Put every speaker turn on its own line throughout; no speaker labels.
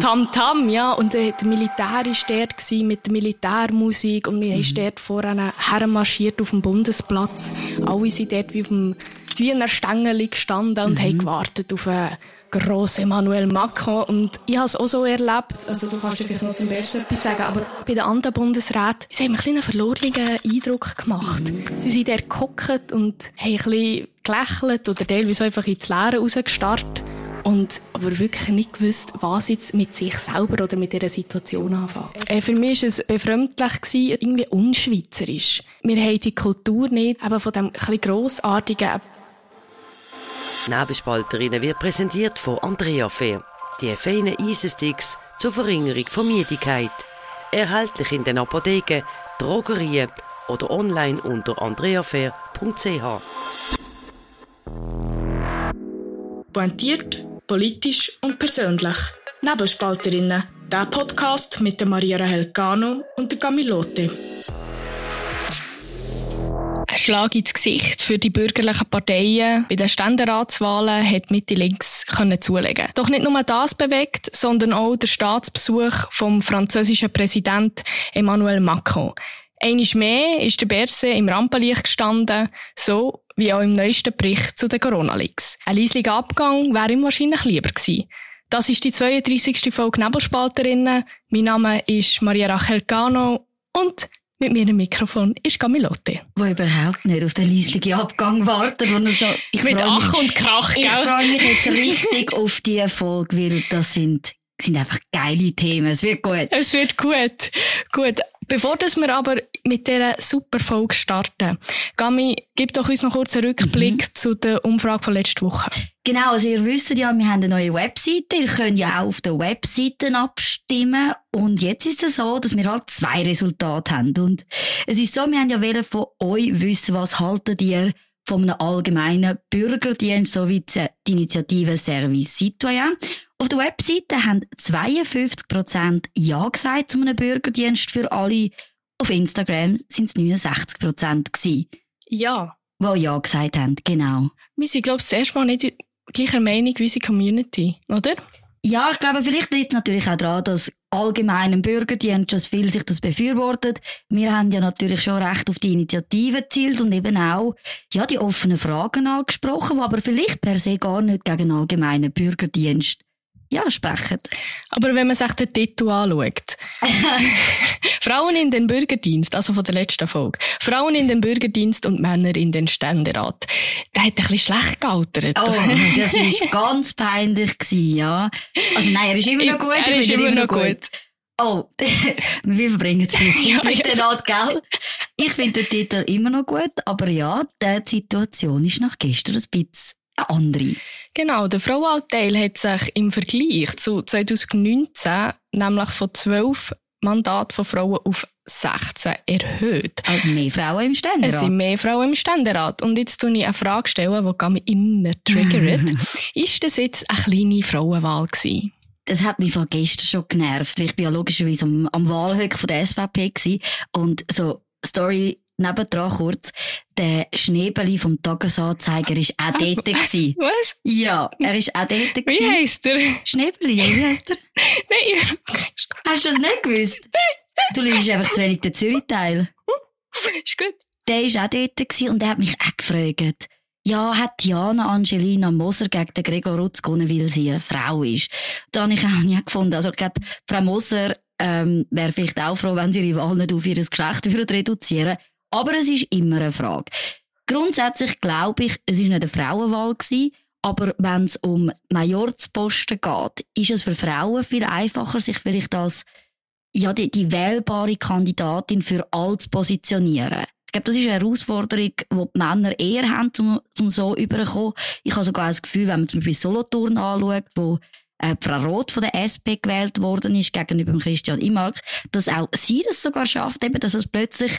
Tam Tam, ja. Und äh, der Militär war dort mit der Militärmusik und wir mhm. sind dort vorne hermarschiert auf dem Bundesplatz. Alle sind dort wie auf dem Hühnerstängel gestanden und mhm. haben gewartet auf einen grossen Emmanuel Macron. Und ich habe es auch so erlebt, also du kannst vielleicht noch zum Besten etwas sagen, aber bei den anderen Bundesräten, sie haben einen kleinen verlorenen Eindruck gemacht. Mhm. Sie sind dort gehockt und haben ein bisschen gelächelt oder teilweise einfach ins Leere rausgestarrt. Und aber wirklich nicht gewusst, was jetzt mit sich selber oder mit dieser Situation anfangen. Äh, für mich war es befremdlich, gewesen, irgendwie unschweizerisch. Wir haben die Kultur nicht, eben von dem ein grossartigen...
Nebelspalterinnen wird präsentiert von Andrea Fair. Die feinen Eisensticks zur Verringerung von Müdigkeit. Erhältlich in den Apotheken, Drogerien oder online unter andreafair.ch.
Pointiert politisch und persönlich. Nebelspalterinnen, der Podcast mit der Maria Helgano und der Camilote.
Ein Schlag ins Gesicht für die bürgerlichen Parteien bei den Ständeratswahlen hat Mitte links können zulegen. Doch nicht nur das bewegt, sondern auch der Staatsbesuch vom französischen Präsident Emmanuel Macron. Einiges mehr ist der Berse im Rampenlicht gestanden, so wie auch im neuesten Bericht zu den Corona-Leaks. Ein leislicher Abgang wäre ihm wahrscheinlich lieber gewesen. Das ist die 32. Folge Nebelspalterinnen. Mein Name ist Maria Rachel Cano und mit mir im Mikrofon ist Camilotte.
Wo überhaupt nicht auf den leislichen Abgang wartet. Wo so,
ich Mit Ach mich, und Krach,
gell? Ich freue mich jetzt richtig auf diese Folge, weil das sind, sind einfach geile Themen. Es wird gut.
Es wird gut. Gut. Bevor wir aber mit dieser super Folge starten, Gami, gib doch uns noch kurz einen Rückblick mhm. zu der Umfrage von letzter Woche.
Genau, also ihr wisst ja, wir haben eine neue Webseite. Ihr könnt ja auch auf der Webseite abstimmen. Und jetzt ist es so, dass wir halt zwei Resultate haben. Und es ist so, wir haben ja von euch wissen, was haltet ihr von einem allgemeinen Bürgerdienst sowie die Initiative Service Citoyen. Auf der Webseite haben 52% Ja gesagt zu einem Bürgerdienst für alle. Auf Instagram sind es 69% gewesen.
Ja.
Die Ja gesagt haben, genau.
Wir sind, glaube ich, zuerst mal nicht gleicher Meinung wie unsere Community, oder?
Ja, ich glaube, vielleicht liegt es natürlich auch daran, dass allgemein im Bürgerdienst schon viel sich das befürwortet. Wir haben ja natürlich schon recht auf die Initiative gezielt und eben auch ja, die offenen Fragen angesprochen, die aber vielleicht per se gar nicht gegen einen allgemeinen Bürgerdienst ja, sprechen.
Aber wenn man sich den Titel anschaut. Frauen in den Bürgerdienst, also von der letzten Folge. Frauen in den Bürgerdienst und Männer in den Ständerat. Der hat ein bisschen schlecht gealtert.
Oh, das war ganz peinlich, gewesen, ja. Also nein, er ist immer noch gut.
Er ist immer, noch gut. gut.
Oh, wir verbringen zu viel Zeit ja, mit der Art, gell? Ich finde den Titel immer noch gut, aber ja, die Situation ist nach gestern ein bisschen eine andere.
Genau, der Frauenanteil hat sich im Vergleich zu 2019 nämlich von 12 Mandaten von Frauen auf 16 erhöht.
Also mehr Frauen im Ständerat?
Es sind mehr Frauen im Ständerat. Und jetzt stelle ich eine Frage, stellen, die mich immer triggert. ist das jetzt eine kleine Frauenwahl gewesen?
das hat mich von gestern schon genervt, weil ich bin ja logischerweise am, am Wahlhöck von der SVP war. Und so, Story nebendran kurz, der Schneebeli vom Tagesanzeiger ist auch dort gewesen.
Was?
Ja, er ist auch dort gewesen.
Wie heisst er?
Schneebeli, wie heisst er?
Nein.
Hast du das nicht gewusst? Du liest einfach zu wenig den Zürich-Teil.
Ist gut.
Der ist auch dort gewesen und er hat mich auch gefragt, ja, hat Diana Angelina Moser gegen den Gregor Rutz gewonnen, weil sie eine Frau ist. Da habe ich auch nie gefunden. Also, ich glaube, Frau Moser ähm, wäre vielleicht auch froh, wenn sie ihre Wahl nicht auf ihr Geschlecht reduzieren aber es ist immer eine Frage. Grundsätzlich glaube ich, es ist nicht eine Frauenwahl gewesen, aber wenn es um Majorsposten geht, ist es für Frauen viel einfacher, sich vielleicht als ja, die, die wählbare Kandidatin für all zu positionieren. Ich glaube, das ist eine Herausforderung, die die Männer eher haben, um, um so überzukommen. Ich habe sogar das Gefühl, wenn man zum Beispiel Solothurn anschaut, wo äh, Frau Roth von der SP gewählt worden ist, gegenüber Christian Imark, dass auch sie das sogar schafft, eben, dass es plötzlich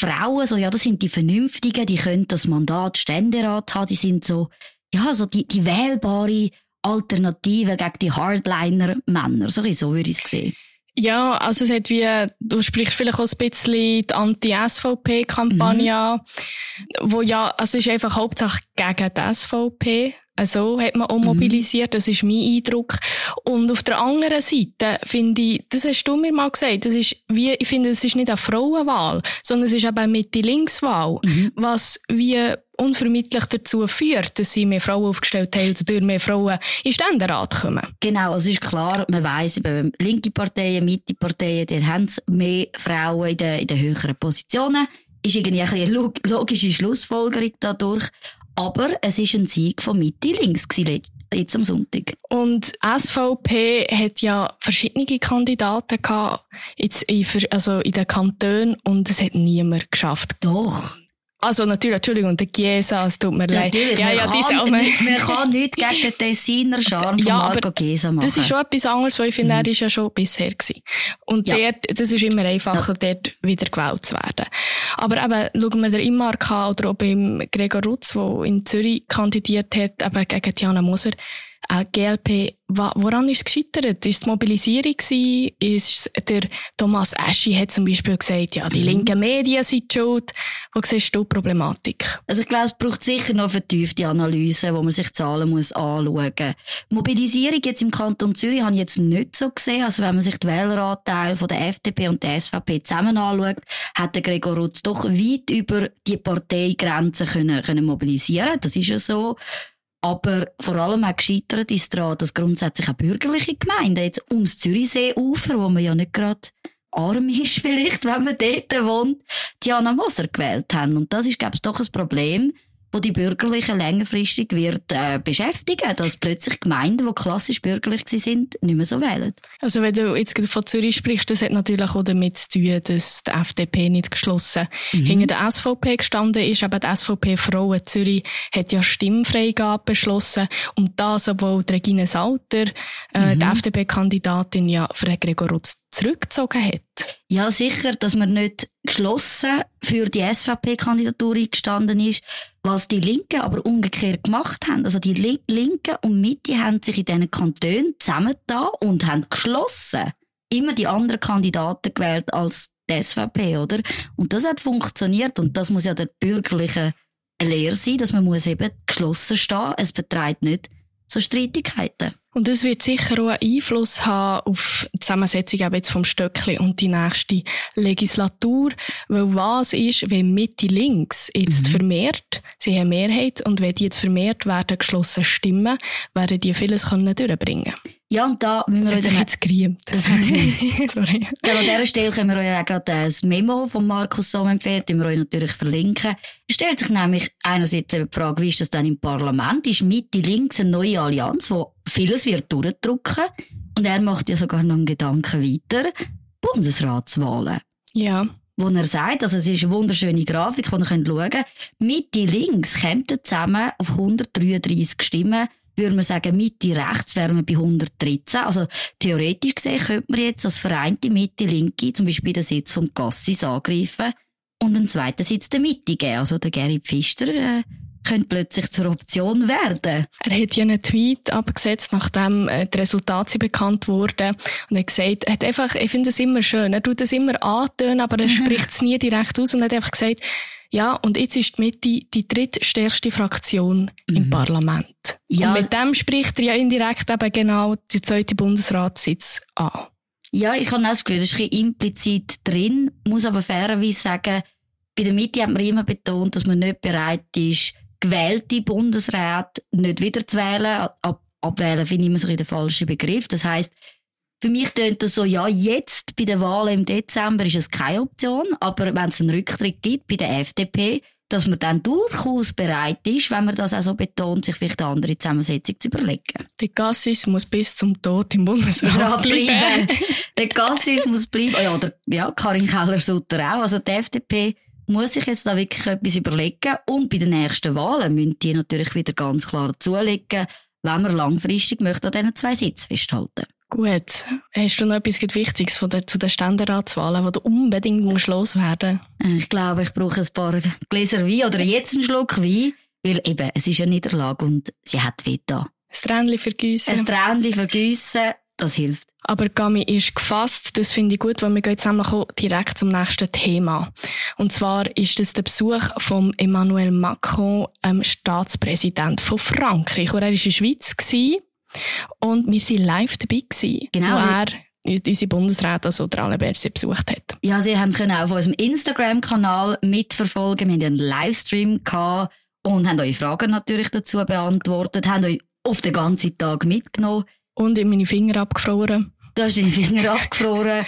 Frauen, so, ja, das sind die Vernünftigen, die können das Mandat Ständerat haben, die sind so, ja, so die, die wählbare Alternative gegen die Hardliner-Männer. So, so würde ich es sehen.
Ja, also es hat wie, du sprichst vielleicht auch ein bisschen die Anti-SVP-Kampagne mhm. wo ja, also es ist einfach hauptsächlich gegen die SVP. Also hat man auch mhm. mobilisiert, das ist mein Eindruck. Und auf der anderen Seite finde ich, das hast du mir mal gesagt, das ist wie, ich finde, das ist nicht eine Frauenwahl, sondern es ist eben eine Mitte-Links-Wahl, mhm. was wie unvermittlich dazu führt, dass sie mehr Frauen aufgestellt haben oder durch mehr Frauen in Ständerat kommen.
Genau, es ist klar, man weiss, linke Parteien, Mitte-Parteien, die haben mehr Frauen in den, in den höheren Positionen. Ist irgendwie eine logische Schlussfolgerung dadurch. Aber es ist ein Sieg von Mitte-Links jetzt am Sonntag.
Und SVP hat ja verschiedene Kandidaten gehabt, jetzt in, also in den Kantonen, und es hat niemand geschafft.
Doch.
Also natürlich, Entschuldigung, der Chiesa, es tut mir leid.
Natürlich, ja, ja, man, kann, auch, man, kann nichts gegen den Tessiner Charme ja, von Marco Chiesa machen.
Das ist schon etwas anderes, weil ich finde, mhm. er ist ja schon bisher gewesen. Und ja. dort, das ist immer einfacher, ja. dort wieder gewählt zu werden. Aber eben, schauen wir den Immark an oder auch beim Gregor Rutz, der in Zürich kandidiert hat, eben gegen Diana Moser, äh, GLP, woran ist es gescheitert? Ist es die Mobilisierung gewesen? Ist der Thomas Eschi hat zum Beispiel gesagt, ja, die mhm. linken Medien sind schuld. Wo siehst du die Problematik?
Also ich glaube, es braucht sicher noch vertiefte Analyse, wo man sich Zahlen muss anschauen muss. Mobilisierung jetzt im Kanton Zürich habe ich jetzt nicht so gesehen. Also wenn man sich den Wähleranteil von der FDP und der SVP zusammen anschaut, hat der Gregor Rutz doch weit über die Parteigrenzen können, können mobilisieren. Das ist ja so. Aber vor allem auch gescheitert ist daran, dass grundsätzlich auch bürgerliche Gemeinden jetzt ums Zürichsee-Ufer, wo man ja nicht gerade arm ist vielleicht, wenn man dort wohnt, Diana Moser gewählt haben. Und das ist, glaube ich, doch ein Problem, wo die Bürgerlichen längerfristig wird äh, beschäftigen, dass plötzlich Gemeinden, die klassisch bürgerlich sind, nicht mehr so wählen.
Also wenn du jetzt von Zürich sprichst, das hat natürlich auch damit zu tun, dass die FDP nicht geschlossen mhm. hinter der SVP gestanden ist. Aber die SVP Frauen Zürich hat ja Stimmfreigabe beschlossen und das, obwohl Regine Salter, äh, mhm. die FDP-Kandidatin, ja für Gregor Rutz zurückgezogen hat.
Ja, sicher, dass man nicht geschlossen für die SVP-Kandidatur eingestanden ist, was die Linken aber umgekehrt gemacht haben. Also die Linken und Mitte haben sich in diesen Kantonen zusammengetan und haben geschlossen immer die anderen Kandidaten gewählt als die SVP, oder? Und das hat funktioniert und das muss ja der bürgerliche Lehre sein, dass man muss eben geschlossen stehen. Es vertreibt nicht so Streitigkeiten.
Und es wird sicher auch einen Einfluss haben auf die Zusammensetzung jetzt vom Stöckli und die nächste Legislatur. Weil was ist, wenn Mitte links jetzt mhm. vermehrt, sie haben Mehrheit, und wenn die jetzt vermehrt werden geschlossen stimmen, werden die vieles können durchbringen
ja, und da müssen
wir... Das hat jetzt geriemt. Das hat
Sorry. Genau, an dieser Stelle können wir euch ja gerade ein Memo von Markus Somm empfehlen, den wir euch natürlich verlinken. Es stellt sich nämlich einerseits die Frage, wie ist das dann im Parlament? Ist Mitte links eine neue Allianz, wo vieles wird durchdrücken? Und er macht ja sogar noch einen Gedanken weiter. Bundesratswahlen.
Ja.
Wo er sagt, also es ist eine wunderschöne Grafik, die ihr schauen könnt. Mitte links kommt zusammen auf 133 Stimmen würde man sagen, Mitte rechts wären wir bei 113. Also theoretisch gesehen könnte man jetzt als vereinte Mitte Linke zum Beispiel den Sitz vom Gassis angreifen und einen zweiten Sitz der Mitte geben. Also der Gary Pfister äh, könnte plötzlich zur Option werden.
Er hat ja einen Tweet abgesetzt, nachdem äh, die Resultate bekannt wurden. Und er hat gesagt, er hat einfach, ich finde es immer schön, er tut es immer antönen, aber er spricht es nie direkt aus und hat einfach gesagt, ja, und jetzt ist die Mitte die drittstärkste Fraktion mhm. im Parlament. Ja. Und mit dem spricht er ja indirekt eben genau die zweite Bundesratssitz an.
Ja, ich habe das Gefühl, das ist ein bisschen implizit drin, muss aber fairerweise sagen, bei der Mitte hat man immer betont, dass man nicht bereit ist, gewählte Bundesräte nicht wieder zu wählen. Ab abwählen finde ich immer so den falschen Begriff. Das heißt, für mich tönt das so, ja, jetzt bei der Wahl im Dezember ist es keine Option, aber wenn es einen Rücktritt gibt bei der FDP, dass man dann durchaus bereit ist, wenn man das auch so betont, sich vielleicht eine andere Zusammensetzung zu überlegen.
Der Gassis muss bis zum Tod im Bundesrat bleiben.
der Gassis muss bleiben. Ja, oder, ja, Karin Keller-Sutter auch. Also die FDP muss sich jetzt da wirklich etwas überlegen. Und bei den nächsten Wahlen müssen die natürlich wieder ganz klar zulegen, wenn man langfristig möchte an diesen zwei Sitzen festhalten
Gut. Hast du noch etwas Wichtiges von der, zu den Ständeratswahlen, wo du unbedingt musst loswerden
äh, Ich glaube, ich brauche ein paar Gläser Wein oder jetzt einen Schluck Wein, weil eben, es ist eine Niederlage und sie hat Veto. Ein
Tränchen vergüssen.
Ein Tränchen vergüssen, das hilft.
Aber Gami ist gefasst, das finde ich gut, weil wir gehen jetzt direkt zum nächsten Thema. Und zwar ist das der Besuch von Emmanuel Macron, ähm, Staatspräsident von Frankreich. Und er war in der Schweiz. Gewesen Und wir waren live dabei, gewesen,
Genau,
wo er unsere Bundesrat, also der Alain Berset, besucht hat.
Ja, Sie haben können auch auf unserem Instagram-Kanal mitverfolgen. Wir hatten einen Livestream gehabt und haben eure Fragen natürlich dazu beantwortet, haben euch auf den ganzen Tag mitgenommen.
Und ihm meine Finger abgefroren.
Du hast deine Finger abgefroren.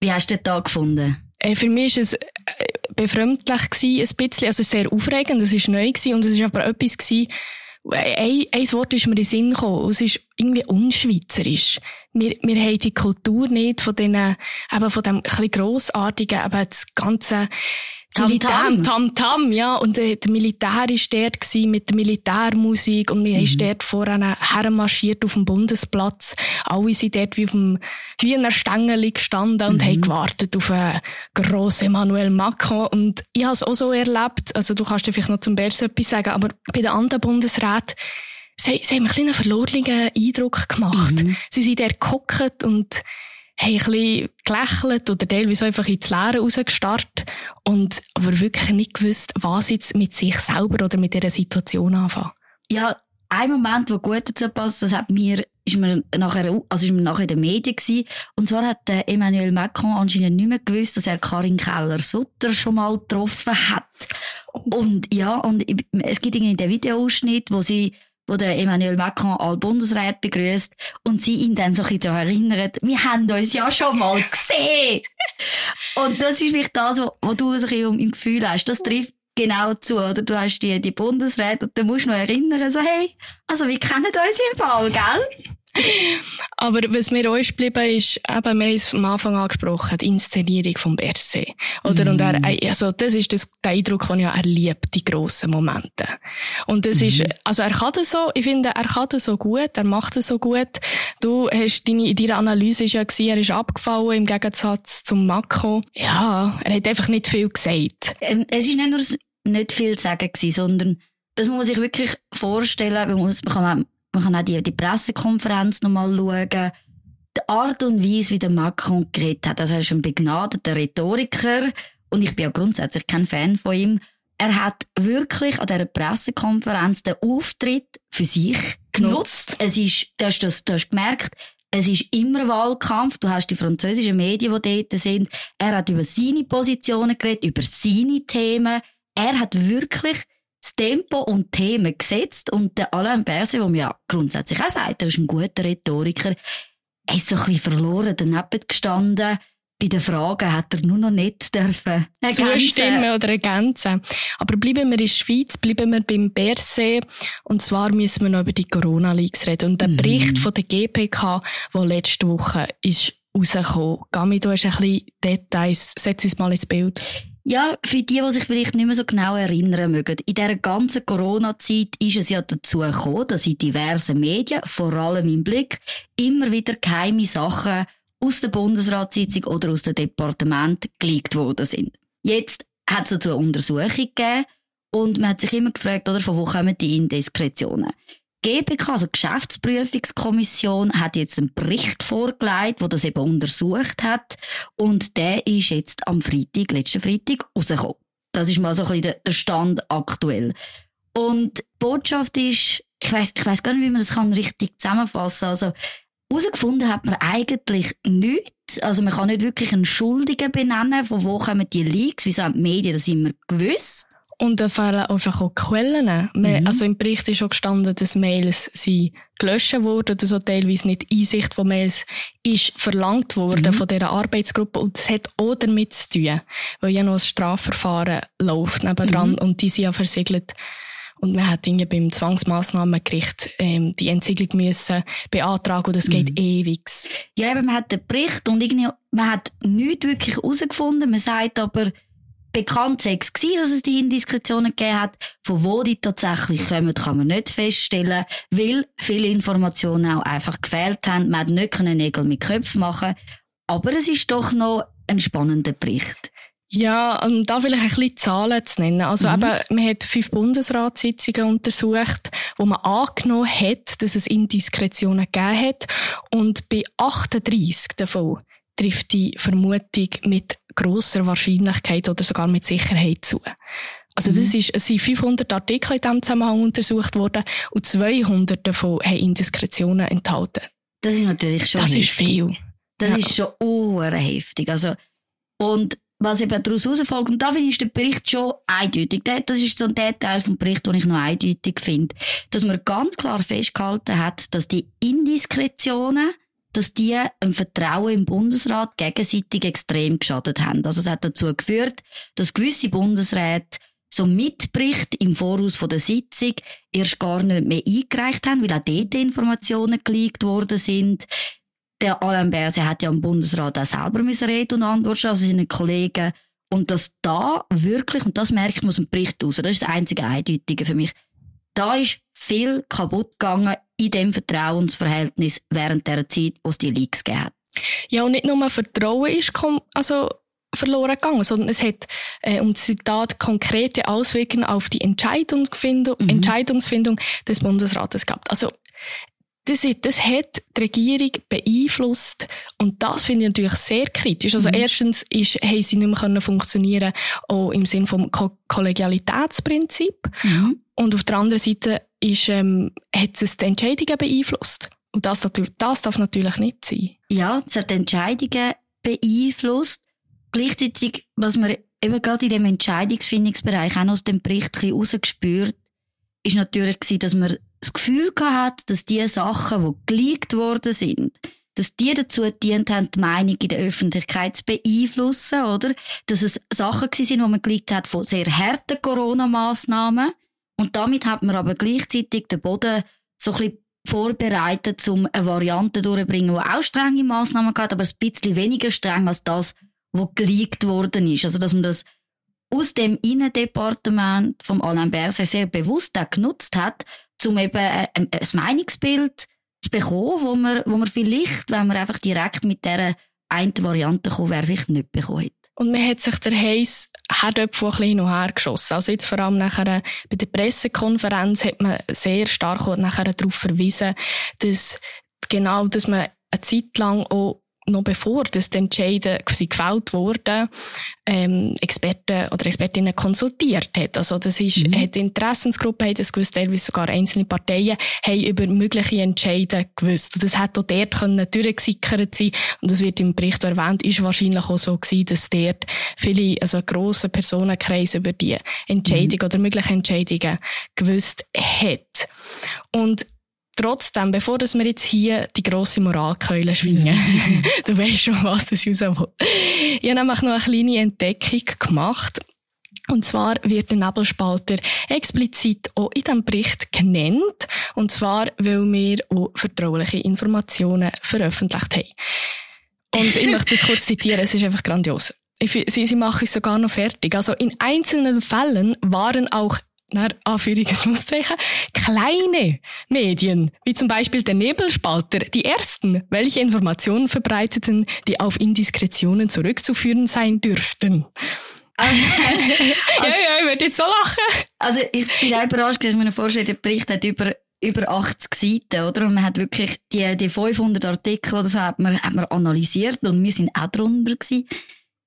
Wie hast du den Tag gefunden?
Äh, Für mich war es äh, befremdlich, gewesen, ein bisschen, also sehr aufregend, es war neu gewesen, und es war aber etwas, gewesen, ein, ein Wort ist mir in den Sinn gekommen, es ist irgendwie unschweizerisch. Wir, wir haben die Kultur nicht von diesen, eben von dem ein bisschen grossartigen, eben das ganze
Tamtam.
Tam-Tam, ja. Und äh, der Militär war dort gewesen, mit der Militärmusik und wir sind dort vorne hermarschiert auf dem Bundesplatz. Alle sind dort wie auf dem Hühnerstängel gestanden und haben gewartet auf einen grossen Emmanuel Macron. Und ich habe es auch so erlebt, also du kannst dir vielleicht noch zum Bers etwas sagen, aber bei den anderen Bundesräten, sie, sie haben einen kleinen verlorenen Eindruck gemacht. Sie sind dort gehockt und haben ein bisschen gelächelt oder teilweise einfach ins Leere rausgestarrt und aber wirklich nicht gewusst, was jetzt mit sich selber oder mit dieser Situation anfangen.
Ja, ein Moment, der gut dazu passt, das hat mir, ist mir nachher, also ist mir nachher in den Medien gewesen. Und zwar hat der Emmanuel Macron anscheinend nicht mehr gewusst, dass er Karin Keller-Sutter schon mal getroffen hat. Und ja, und es gibt irgendwie den Videoausschnitt, wo sie wo der Emmanuel Macron alle Bundesräte begrüßt und sie ihn dann so ein bisschen daran erinnert, wir haben uns ja schon mal gesehen. und das ist vielleicht das, was du so ein bisschen im Gefühl hast. Das trifft genau zu, oder? Du hast die, die Bundesräte und du musst noch erinnern, so, hey, also wir kennen uns im Fall, gell?
Aber was mir auch ist geblieben ist, eben, wir haben es am Anfang angesprochen, die Inszenierung vom Berset. Oder? Und er, also, das ist das, der Eindruck, den ja er liebt, die grossen Momente. Und das ist, also er kann das so, ich finde, er kann das so gut, er macht das so gut. Du hast deine, in deiner Analyse ist ja gewesen, er ist abgefallen im Gegensatz zum Macron. Ja, er hat einfach nicht viel gesagt.
Ähm, es ist nicht nur nicht viel zu sagen gewesen, sondern das muss man sich wirklich vorstellen. Man, muss, man, kann, man kann auch die, die Pressekonferenz nochmal schauen. Die Art und Weise, wie der Macron geredet hat, also er ist ein begnadeter Rhetoriker und ich bin ja grundsätzlich kein Fan von ihm. Er hat wirklich an dieser Pressekonferenz den Auftritt für sich genutzt. Es ist, du hast, das, du hast gemerkt, es ist immer Wahlkampf. Du hast die französischen Medien, die dort sind. Er hat über seine Positionen geredet, über seine Themen. Er hat wirklich das Tempo und Themen gesetzt. Und der Alain Berset, der mir ja grundsätzlich auch sagt, er ist ein guter Rhetoriker, er ist so ein bisschen verloren daneben gestanden. Bei den Fragen hat er nur noch nicht dürfen
zustimmen oder ergänzen. Aber bleiben wir in der Schweiz, bleiben wir beim Berset. Und zwar müssen wir noch über die Corona-Leaks reden. Und der Bericht von der GPK, der letzte Woche ist rausgekommen. Gami, du hast ein bisschen Details. Setz uns mal ins Bild.
Ja, für die, die sich vielleicht nicht mehr so genau erinnern mögen. In dieser ganzen Corona-Zeit ist es ja dazu gekommen, dass in diversen Medien, vor allem im Blick, immer wieder geheime Sachen aus der Bundesratssitzung oder aus dem Departement geleakt worden sind. Jetzt hat es dazu eine Untersuchung gegeben und man hat sich immer gefragt, oder, von wo kommen die Indiskretionen? GPK, also Geschäftsprüfungskommission, hat jetzt einen Bericht vorgelegt, wo das eben untersucht hat. Und der ist jetzt am Freitag, letzten Freitag, rausgekommen. Das ist mal so ein bisschen der- Stand aktuell. Und die Botschaft ist, ich weiß, ich weiß gar nicht, wie man das kann richtig zusammenfassen. Also, herausgefunden hat man eigentlich nichts. Also, man kann nicht wirklich einen Schuldigen benennen, von wo kommen die Leaks, wieso haben die Medien das immer gewusst.
Und da fehlen einfach auch Quellen. Man, Also im Bericht ist schon gestanden, dass Mails sind gelöscht wurden oder so teilweise nicht Einsicht von Mails ist verlangt worden von dieser Arbeitsgruppe. Und das hat auch damit zu tun, weil ja noch ein Strafverfahren läuft nebendran und die sind ja versiegelt. Und man hat irgendwie beim Zwangsmassnahmengericht ähm, die Entsiegelung müssen beantragen und das geht ewig.
Ja, eben, man hat den Bericht und irgendwie, man hat nichts wirklich herausgefunden. Man sagt aber, bekannt sei es gewesen, dass es die Indiskretionen gegeben hat. Von wo die tatsächlich kommen, kann man nicht feststellen, weil viele Informationen auch einfach gefehlt haben. Man hat nicht können Nägel mit Köpfen machen Aber es ist doch noch ein spannender Bericht.
Ja, um da vielleicht ein bisschen Zahlen zu nennen. Also eben, man hat fünf Bundesratssitzungen untersucht, wo man angenommen hat, dass es Indiskretionen gegeben hat. Und bei 38 davon trifft die Vermutung mit grosser Wahrscheinlichkeit oder sogar mit Sicherheit zu. Also das ist, es sind 500 Artikel in diesem Zusammenhang untersucht worden und 200 davon haben Indiskretionen enthalten.
Das ist natürlich schon
Das
heftig.
ist viel.
Das
Ja.
ist schon heftig. Also, und was eben daraus herausfolgt, und da finde ich den Bericht schon eindeutig. Das ist so ein Detail vom Bericht, den ich noch eindeutig finde. Dass man ganz klar festgehalten hat, dass die Indiskretionen, dass die im Vertrauen im Bundesrat gegenseitig extrem geschadet haben. Also es hat dazu geführt, dass gewisse Bundesräte so Mitbericht im Voraus von der Sitzung erst gar nicht mehr eingereicht haben, weil auch dort Informationen geleakt worden sind. Der Alain Berset hat ja am Bundesrat auch selber müssen Rede und Antwort stehen, also seine Kollegen. Und dass da wirklich, und das merkt man aus dem Bericht raus, das ist das einzige Eindeutige für mich, da ist viel kaputt gegangen in dem Vertrauensverhältnis während der Zeit, wo es die Leaks gegeben hat.
Ja, und nicht nur Vertrauen ist also verloren gegangen, sondern es hat, äh, um Zitat, konkrete Auswirkungen auf die Entscheidungsfindung,
Mhm.
Entscheidungsfindung des Bundesrates gehabt. Also, das, das hat die Regierung beeinflusst und das finde ich natürlich sehr kritisch. Also
Mhm.
erstens ist, haben sie nicht mehr funktionieren, auch im Sinne vom Ko Kollegialitätsprinzip. Und auf der anderen Seite ist, ähm, hat es die Entscheidungen beeinflusst. Und das, das darf natürlich nicht sein.
Ja, es hat Entscheidungen beeinflusst. Gleichzeitig, was man eben gerade in dem Entscheidungsfindungsbereich auch aus dem Bericht ein bisschen rausgespürt, ist natürlich gewesen, dass man das Gefühl gehabt dass die Sachen, die geleakt worden sind, dass die dazu gedient haben, die Meinung in der Öffentlichkeit zu beeinflussen, oder? Dass es Sachen gewesen sind, die man geleakt hat von sehr harten Corona-Massnahmen. Und damit hat man aber gleichzeitig den Boden so ein bisschen vorbereitet, um eine Variante durchzubringen, die auch strenge Massnahmen hat, aber ein bisschen weniger streng als das, was geleakt worden ist. Also, dass man das aus dem Innendepartement vom Alain Berset sehr bewusst auch genutzt hat, um eben ein, ein ein Meinungsbild zu bekommen, wo man, wo man vielleicht, wenn man einfach direkt mit dieser einen Variante kommen wäre, vielleicht nicht bekommen hätte.
Und man hat sich der Heiß Herdöpfel ein bisschen hin und her geschossen. Also jetzt vor allem nachher äh, bei der Pressekonferenz hat man sehr stark nachher darauf verwiesen, dass genau, dass man eine Zeit lang auch noch bevor das die Entscheide quasi gefällt wurden, ähm, Experten oder Expertinnen konsultiert hat. Also das ist,
Mhm.
hat die Interessensgruppe, hat das gewusst, teilweise sogar einzelne Parteien, haben über mögliche Entscheide gewusst. Und das hat auch dort können durchgesickert sein. Und das wird im Bericht erwähnt, ist wahrscheinlich auch so gewesen, dass dort viele, also ein grosser Personenkreis über die Entscheidung oder mögliche Entscheidungen gewusst hat. Und Trotzdem, bevor dass wir jetzt hier die grosse Moralkeule schwingen, du weißt schon, was das raus will. Ich habe nämlich noch eine kleine Entdeckung gemacht. Und zwar wird der Nebelspalter explizit auch in diesem Bericht genannt. Und zwar, weil wir auch vertrauliche Informationen veröffentlicht haben. Und ich möchte das kurz zitieren, es ist einfach grandios. Ich, sie, sie machen es sogar noch fertig. Also in einzelnen Fällen waren auch Anführungszeichen, kleine Medien, wie zum Beispiel der Nebelspalter, die ersten, welche Informationen verbreiteten, die auf Indiskretionen zurückzuführen sein dürften. ja, ja, ich würde jetzt so lachen.
Also ich bin auch überrascht, dass ich mir vorstelle, der Bericht hat über über 80 Seiten, oder? Und man hat wirklich die, die 500 Artikel oder so hat man, hat man analysiert und wir sind auch drunter gewesen.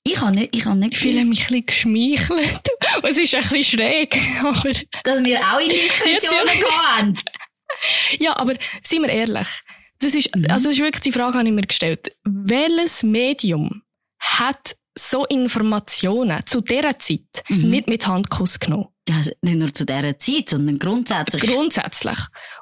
Ich habe nicht, ich habe nicht
Ich fühle mich ein bisschen geschmeichelt. Es ist ein bisschen schräg, aber...
dass wir auch Indiskretionen
Jetzt-
gehabt haben.
Ja, aber seien wir ehrlich. Das ist, also das ist wirklich die Frage, habe ich mir gestellt. Welches Medium hat so Informationen zu dieser Zeit
Mhm.
nicht mit Handkuss genommen?
Ja, also nicht nur zu dieser Zeit, sondern grundsätzlich.
Grundsätzlich.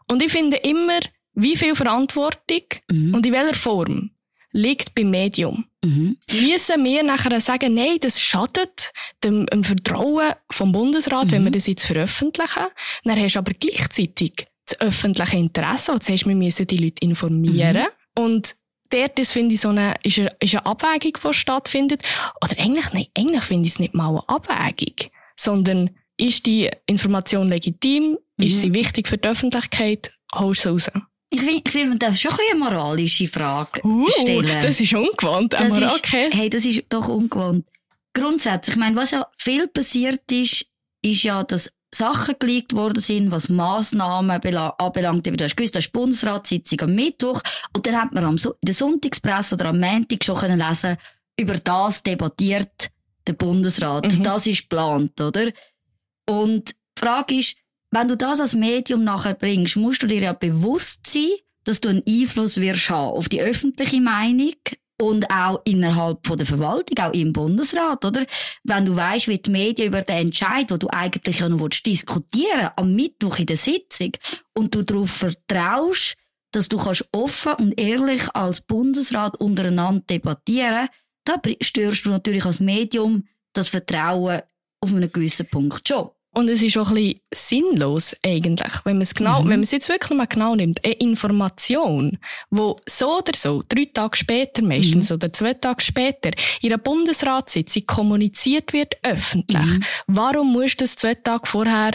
Und ich finde immer, wie viel Verantwortung
Mhm.
und in welcher Form liegt beim Medium.
Mhm.
Müssen wir nachher sagen, nein, das schadet dem, dem Vertrauen vom Bundesrat, wenn wir das jetzt veröffentlichen. Dann hast du aber gleichzeitig das öffentliche Interesse. Und sagst, wir müssen die Leute informieren. Und dort ist, finde ich, so eine, ist eine, ist eine Abwägung, die stattfindet. Oder eigentlich, nein, eigentlich finde ich es nicht mal eine Abwägung, sondern ist die Information legitim? Ist sie wichtig für die Öffentlichkeit? Holst du sie raus?
Ich finde, ich find, man darf schon ein bisschen eine moralische Frage
Uh,
stellen.
das ist ungewohnt,
Das
aber
ist,
okay.
Hey, das ist doch ungewohnt. Grundsätzlich, ich meine, was ja viel passiert ist, ist ja, dass Sachen geleakt worden sind, was Massnahmen bela- anbelangt. Du hast gewusst, das ist Bundesratssitzung am Mittwoch. Und dann hat man am so in der Sonntagspresse oder am Montag schon können lesen, über das debattiert der Bundesrat.
Mhm.
Das ist geplant, oder? Und die Frage ist, wenn du das als Medium nachher bringst, musst du dir ja bewusst sein, dass du einen Einfluss wirst haben auf die öffentliche Meinung und auch innerhalb von der Verwaltung, auch im Bundesrat, oder? Wenn du weißt, wie die Medien über den Entscheid, wo du eigentlich ja noch diskutieren am Mittwoch in der Sitzung und du darauf vertraust, dass du kannst offen und ehrlich als Bundesrat untereinander debattieren, da störst du natürlich als Medium das Vertrauen auf einen gewissen Punkt schon.
Und es ist auch ein bisschen sinnlos, eigentlich, wenn man es genau, mhm. wenn man es jetzt wirklich mal genau nimmt. Eine Information, wo so oder so, drei Tage später meistens mhm. oder zwei Tage später, in einer Bundesratssitzung kommuniziert wird, öffentlich. Mhm. Warum muss das zwei Tage vorher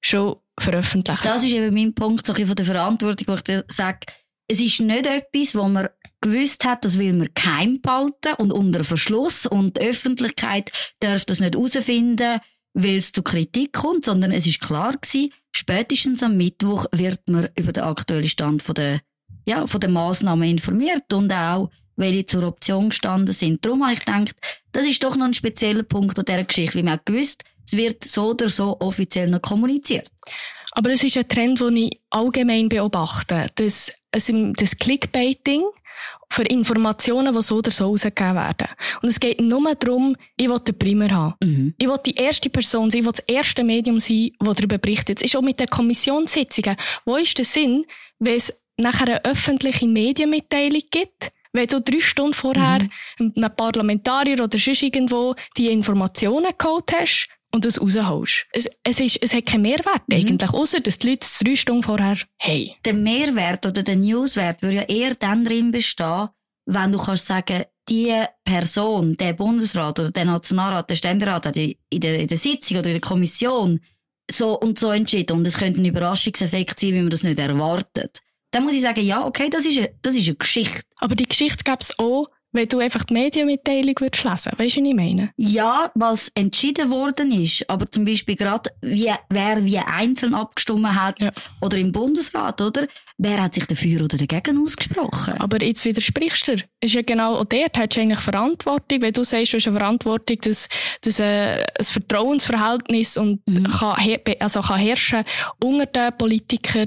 schon veröffentlichen?
Das ist eben mein Punkt, so ein von der Verantwortung, wo ich sage, es ist nicht etwas, wo man gewusst hat, das will man geheim behalten und unter Verschluss und die Öffentlichkeit darf das nicht herausfinden weil es zu Kritik kommt, sondern es ist klar gewesen, spätestens am Mittwoch wird man über den aktuellen Stand von der, ja, von der Massnahmen informiert und auch, welche zur Option gestanden sind. Darum habe ich gedacht, das ist doch noch ein spezieller Punkt an dieser Geschichte, wie man auch gewusst, es wird so oder so offiziell noch kommuniziert.
Aber es ist ein Trend, den ich allgemein beobachte. Das, das Clickbaiting, für Informationen, die so oder so rausgegeben werden. Und es geht nur darum, ich will den Primer haben. Mhm. Ich will die erste Person sein, ich will das erste Medium sein, das darüber berichtet. Es ist auch mit den Kommissionssitzungen. Wo ist der Sinn, wenn es nachher eine öffentliche Medienmitteilung gibt? Wenn du drei Stunden vorher mhm. einem Parlamentarier oder sonst irgendwo die Informationen geholt hast, und das rausholst. Es, es, ist, es hat keinen Mehrwert mhm. eigentlich, außer dass die Leute es drei Stunden vorher haben.
Der Mehrwert oder der Newswert würde ja eher dann drin bestehen, wenn du kannst sagen, die Person, der Bundesrat oder der Nationalrat, der Ständerat hat in der, in der Sitzung oder in der Kommission so und so entschieden und es könnte ein Überraschungseffekt sein, wie man das nicht erwartet. Dann muss ich sagen, ja, okay, das ist eine, das ist eine Geschichte.
Aber die Geschichte gäbe es auch, wenn du einfach die Medienmitteilung würdest lesen, weißt du, was ich meine?
Ja, was entschieden worden ist, aber zum Beispiel gerade, wie, wer wie einzeln abgestimmt hat, ja. oder im Bundesrat, oder? Wer hat sich dafür oder dagegen ausgesprochen?
Aber jetzt widersprichst du. Ist ja genau auch dort hast du eigentlich Verantwortung, wenn du sagst, du hast eine Verantwortung, dass, dass äh, ein Vertrauensverhältnis und mhm. kann, also kann herrschen unter den Politikern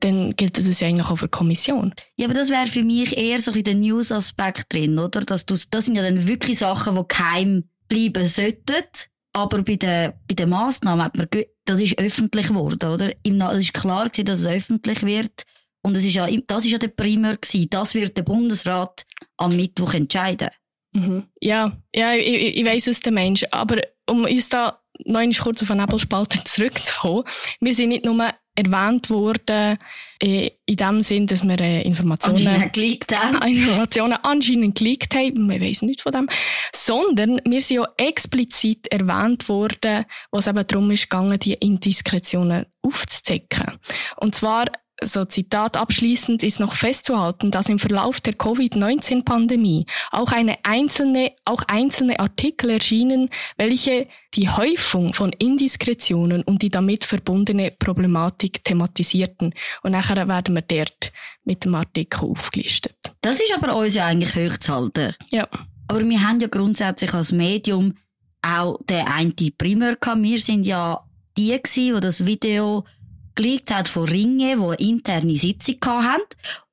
dann gilt das ja eigentlich auch für die Kommission.
Ja, aber das wäre für mich eher so in den News-Aspekt drin, oder? Dass du, das sind ja dann wirklich Sachen, die geheim bleiben sollten. Aber bei den, bei den Massnahmen hat man, das ist öffentlich geworden, oder? Es ist klar gewesen, dass es öffentlich wird. Und es ist ja, das ist ja der Primär gewesen. Das wird der Bundesrat am Mittwoch entscheiden.
Mhm. Ja, ja, ich, ich weiss, was der Mensch. Aber um uns da noch kurz auf den Nebelspalter zurückzukommen. Wir sind nicht nur erwähnt worden, äh, in dem Sinn, dass wir äh, Informationen,
anscheinend geleakt haben.
Informationen anscheinend geleakt haben, man weiss nicht von dem, sondern wir sind auch explizit erwähnt worden, was eben darum ist gegangen, die Indiskretionen aufzudecken. Und zwar so Zitat abschließend ist noch festzuhalten, dass im Verlauf der Covid-19-Pandemie auch eine einzelne, auch einzelne Artikel erschienen, welche die Häufung von Indiskretionen und die damit verbundene Problematik thematisierten. Und nachher werden wir dort mit dem Artikel aufgelistet.
Das ist aber uns ja eigentlich hochzuhalten.
Ja.
Aber wir haben ja grundsätzlich als Medium auch den einen Primär gehabt. Wir sind ja die gewesen, die das Video geleakt hat von Ringe, die eine interne Sitzung hatten.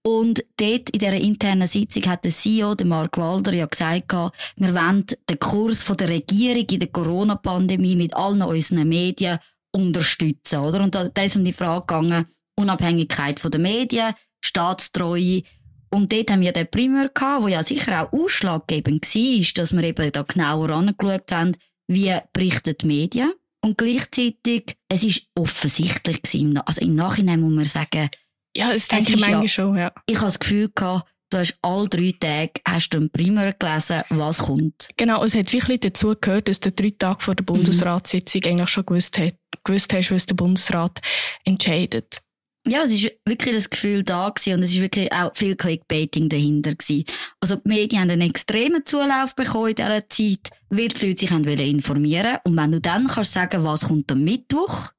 Und dort in dieser internen Sitzung hat der CEO, der Mark Walder, ja gesagt, wir wollen den Kurs der Regierung in der Corona-Pandemie mit allen unseren Medien unterstützen, oder? Und da, da ist um die Frage gegangen, Unabhängigkeit der Medien, Staatstreue. Und dort haben wir den Primär gehabt, wo ja sicher auch ausschlaggebend war, dass wir eben da genauer angeschaut haben, wie berichten die Medien. Und gleichzeitig, es ist offensichtlich gewesen. Also im Nachhinein muss man sagen,
ja, das denke ich manchmal ja, schon, ja.
Ich habe das Gefühl gehabt, du hast alle drei Tage hast du einen Primer gelesen, was kommt.
Genau, es hat wirklich dazu gehört, dass du drei Tage vor der mhm. Bundesratssitzung mhm. eigentlich schon gewusst, hat, gewusst hast, was der Bundesrat entscheidet
ja, es ist wirklich das Gefühl da gewesen und es ist wirklich auch viel Clickbaiting dahinter gewesen. Also die Medien haben einen extremen Zulauf bekommen in dieser Zeit, weil die Leute sich haben informieren Und wenn du dann kannst sagen, was kommt am Mittwoch,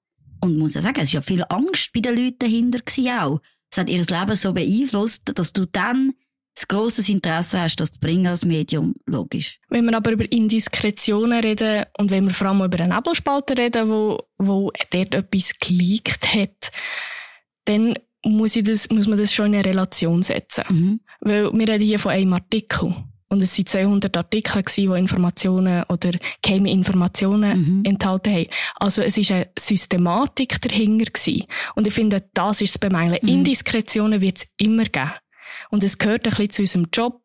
und muss ja sagen, es ist ja viel Angst bei den Leuten dahinter gewesen auch. Es hat ihr Leben so beeinflusst, dass du dann ein grosses Interesse hast, das zu bringen als Medium, logisch.
Wenn wir aber über Indiskretionen reden und wenn wir vor allem über einen Nebelspalter reden, wo, wo dort etwas geleakt hat, dann muss, ich das, muss man das schon in eine Relation setzen.
Mhm.
Weil wir reden hier von einem Artikel. Und es waren 200 Artikel, die Informationen oder geheime Informationen
Mhm.
enthalten haben. Also es war eine Systematik dahinter. Gewesen. Und ich finde, das ist das Bemängeln.
Mhm.
Indiskretionen wird es immer geben. Und es gehört ein bisschen zu unserem Job.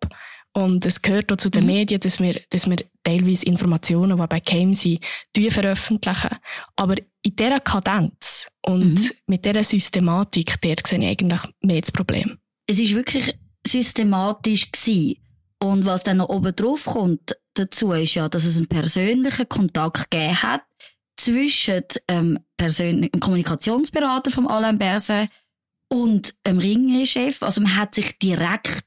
Und es gehört auch zu den
Mhm.
Medien, dass wir, dass wir teilweise Informationen, die bei geheim sind, veröffentlichen. Aber in dieser Kadenz und
Mhm.
mit dieser Systematik, dort sehe ich eigentlich mehr das Problem.
Es ist wirklich systematisch gewesen. Und was dann noch oben drauf kommt dazu, ist ja, dass es einen persönlichen Kontakt gegeben hat zwischen ähm, dem Kommunikationsberater vom Alain Berset und dem Ringier-Chef. Also man hat sich direkt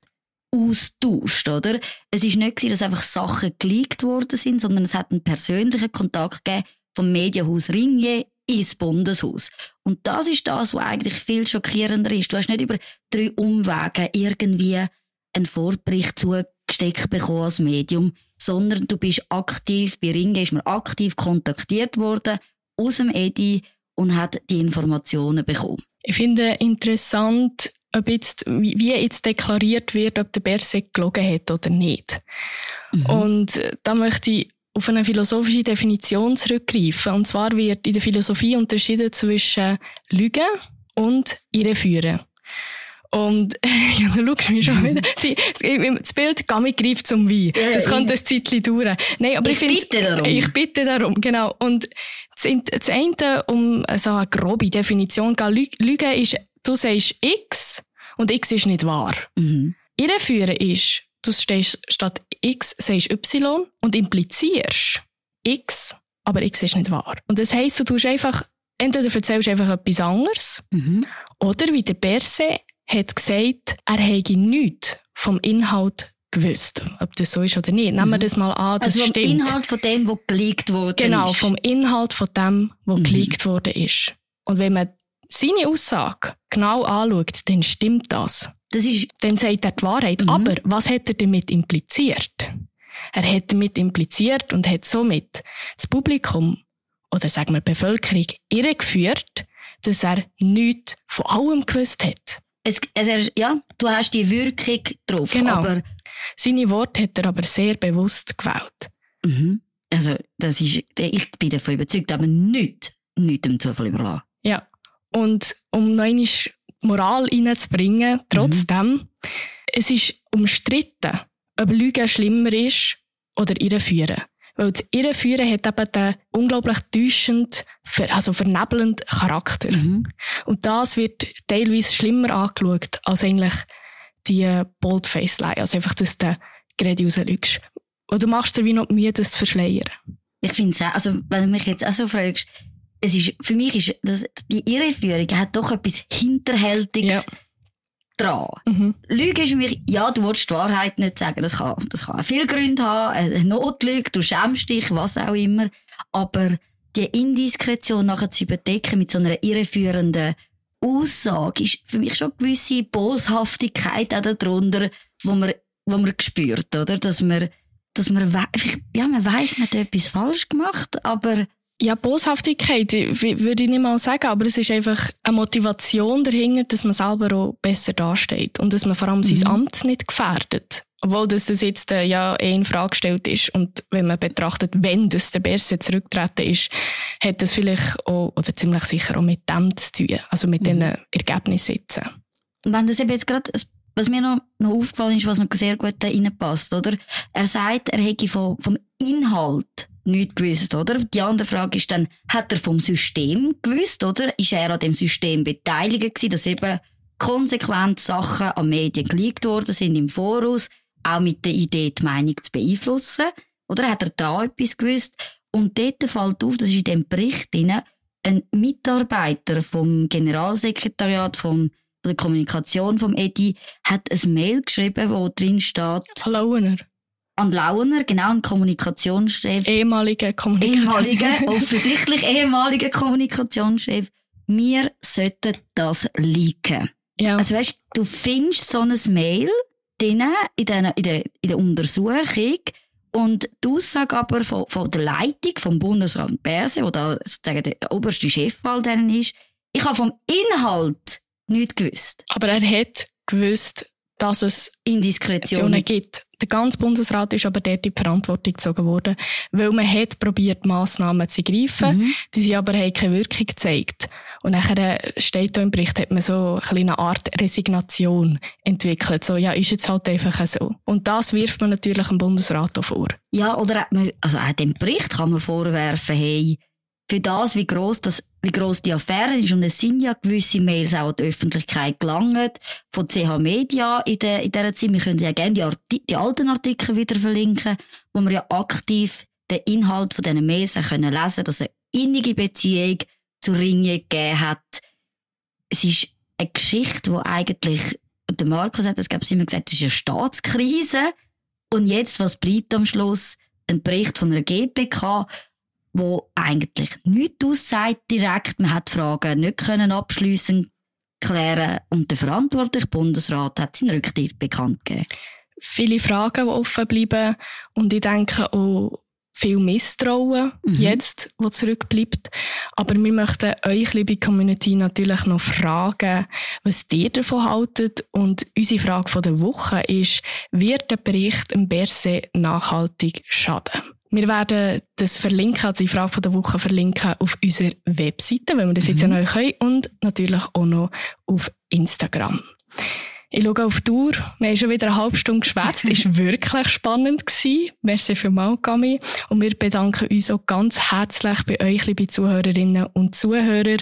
austauscht, oder? Es ist nicht gewesen, dass einfach Sachen geleakt worden sind, sondern es hat einen persönlichen Kontakt gegeben vom Medienhaus Ringier ins Bundeshaus. Und das ist das, was eigentlich viel schockierender ist. Du hast nicht über drei Umwege irgendwie einen Vorbericht zugesteckt bekommen als Medium, sondern du bist aktiv, bei Ringier ist man aktiv kontaktiert worden aus dem EDI und hat die Informationen bekommen.
Ich finde interessant, ob jetzt, wie jetzt deklariert wird, ob der Berset gelogen hat oder nicht.
Mhm.
Und äh, da möchte ich auf eine philosophische Definition zurückgreifen. Und zwar wird in der Philosophie unterschieden zwischen Lügen und Irreführen. Und ja, du schaust mich schon wieder. Sie, das Bild Gami greift zum Wein. Das könnte ein Zeitchen dauern. Nein, aber ich,
Ich bitte darum.
Ich bitte darum, genau. Und das, in- das eine, um so eine grobe Definition zu Lügen ist, du sagst X und X ist nicht wahr.
Mhm.
Irreführen ist, du stehst statt X sagst Y und implizierst X, aber X ist nicht wahr. Und das heisst, du tust einfach, entweder erzählst du einfach etwas anderes,
Mhm.
oder wie der Berse hat gesagt, er hätte nichts vom Inhalt gewusst. Ob das so ist oder nicht. Nehmen wir das mal an, das
Also vom
stimmt.
Inhalt von dem, was geleakt worden
Genau,
ist.
vom Inhalt von dem, was
Mhm.
geleakt worden ist. Und wenn man seine Aussage genau anschaut, dann stimmt das.
Das ist,
Dann sagt er die Wahrheit.
Mhm.
Aber was hat er damit impliziert? Er hat damit impliziert und hat somit das Publikum oder sagen wir die Bevölkerung irregeführt, dass er nichts von allem gewusst hat.
es, er- ja, du hast die Wirkung drauf.
Genau.
Aber,
Seine Worte hat er aber sehr bewusst gewählt.
mhm. also, das ist, ich bin davon überzeugt, aber nicht, nicht dem Zufall überlassen.
Und um noch einmal Moral reinzubringen, trotzdem, es ist umstritten, ob Lügen schlimmer ist oder Irreführen. Weil das Irreführen hat eben den unglaublich täuschend, also vernebelnden Charakter.
Mhm.
Und das wird teilweise schlimmer angeschaut als eigentlich die Boldface-Lie. Also einfach, dass du gerade rauslügst. Und du machst dir wie noch die Mühe, das zu verschleiern.
Ich finde es auch, also, wenn du mich jetzt auch so fragst, es ist, für mich ist das, die Irreführung hat doch etwas Hinterhältiges
Ja.
dran.
Mhm.
Lüge ist für mich, ja, du willst die Wahrheit nicht sagen. Das kann, das kann viele Gründe haben. Eine Notlüge, du schämst dich, was auch immer. Aber die Indiskretion nachher zu überdecken mit so einer irreführenden Aussage ist für mich schon eine gewisse Boshaftigkeit auch darunter, wo man, wo man spürt, oder? Dass man, dass man, ja, man weiss, man hat etwas falsch gemacht, aber
Ja, Boshaftigkeit würde ich nicht mal sagen, aber es ist einfach eine Motivation dahinter, dass man selber auch besser dasteht und dass man vor allem
Mhm.
sein Amt nicht gefährdet. Obwohl das, das jetzt äh, ja eh in Frage gestellt ist und wenn man betrachtet, wenn das der Berse zurücktreten ist, hat das vielleicht auch, oder ziemlich sicher auch mit dem zu tun, also mit
Mhm.
den Ergebnissen jetzt.
Wenn das eben jetzt gerade, was mir noch, noch aufgefallen ist, was noch sehr gut da reinpasst, oder? Er sagt, er hätte vom, vom Inhalt nichts gewusst, oder? Die andere Frage ist dann, hat er vom System gewusst, oder? Ist er an dem System beteiligt gewesen, dass eben konsequent Sachen an Medien geleakt worden sind im Voraus, auch mit der Idee, die Meinung zu beeinflussen? Oder hat er da etwas gewusst? Und dort fällt auf, das ist in dem Bericht drin, ein Mitarbeiter vom Generalsekretariat vom der Kommunikation vom Edi hat ein Mail geschrieben, wo drin steht,
Lauener,
an Launer, genau, ein Kommunikationschef,
ehemaliger Kommunikator.
ehemaliger, offensichtlich ehemaliger Kommunikationschef, wir sollten das leaken.
ja.
Also weißt, du findest so ein Mail drin in der, in der, in der Untersuchung. Und die Aussage aber von, von der Leitung vom Bundesrat Berse, wo da sozusagen der oberste Chef all denen ist, ich habe vom Inhalt nichts gewusst.
Aber er hat gewusst, dass es
Indiskretionen
gibt. Der ganze Bundesrat ist aber dort in die Verantwortung gezogen worden, weil man hat probiert, Massnahmen zu greifen, mhm. die sie aber haben keine Wirkung gezeigt. Und nachher äh, steht da im Bericht, hat man so eine Art Resignation entwickelt. So, ja, ist jetzt halt einfach so. Und das wirft man natürlich dem Bundesrat auch vor.
Ja, oder hat man, also auch dem Bericht kann man vorwerfen, hey, für das, wie groß das, wie groß die Affäre ist. Und es sind ja gewisse Mails auch an die Öffentlichkeit gelangt, von CH Media in, der, in dieser Zeit. Wir können ja gerne die, Arti die alten Artikel wieder verlinken, wo wir ja aktiv den Inhalt von diesen Mails können lesen, dass eine innige Beziehung zu Ringe gegeben hat. Es ist eine Geschichte, die eigentlich, der Markus hat es, glaube ich, immer gesagt, es ist eine Staatskrise. Und jetzt, was bleibt am Schluss? Ein Bericht von einer GPK, wo eigentlich nichts aussagt direkt. Man hat Fragen nicht können abschliessen klären und der verantwortliche Bundesrat hat seinen Rücktritt bekannt gegeben.
Viele Fragen, die offen bleiben und ich denke auch viel Misstrauen mhm. jetzt, wo zurückbleibt. Aber wir möchten euch, liebe Community, natürlich noch fragen, was ihr davon haltet. Und unsere Frage der Woche ist, wird der Bericht im Berse nachhaltig schaden? Wir werden das verlinken, also die Frage von der Woche verlinken auf unserer Webseite, wenn wir das jetzt mhm. ja neu können, und natürlich auch noch auf Instagram. Ich schaue auf die Uhr. Wir haben schon wieder eine halbe Stunde geschwätzt. Es war wirklich spannend. Gewesen. Merci vielmals, Gami. Und wir bedanken uns auch ganz herzlich bei euch, liebe Zuhörerinnen und Zuhörer.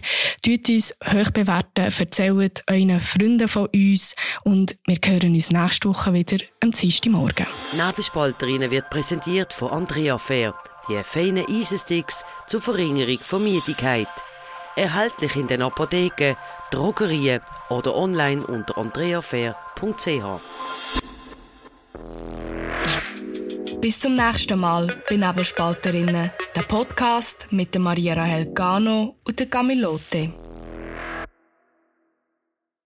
Tut uns hoch bewerten, erzählt euren Freunden von uns und wir hören uns nächste Woche wieder am Dienstagmorgen.
Nebelspalterinnen wird präsentiert von Andrea Fair. Die feinen Eisensticks zur Verringerung von Müdigkeit. Erhältlich in den Apotheken, Drogerien oder online unter andreafair.ch.
Bis zum nächsten Mal bei Nebelspalterinnen, der Podcast mit Maria Rahel Gano und der Camilote.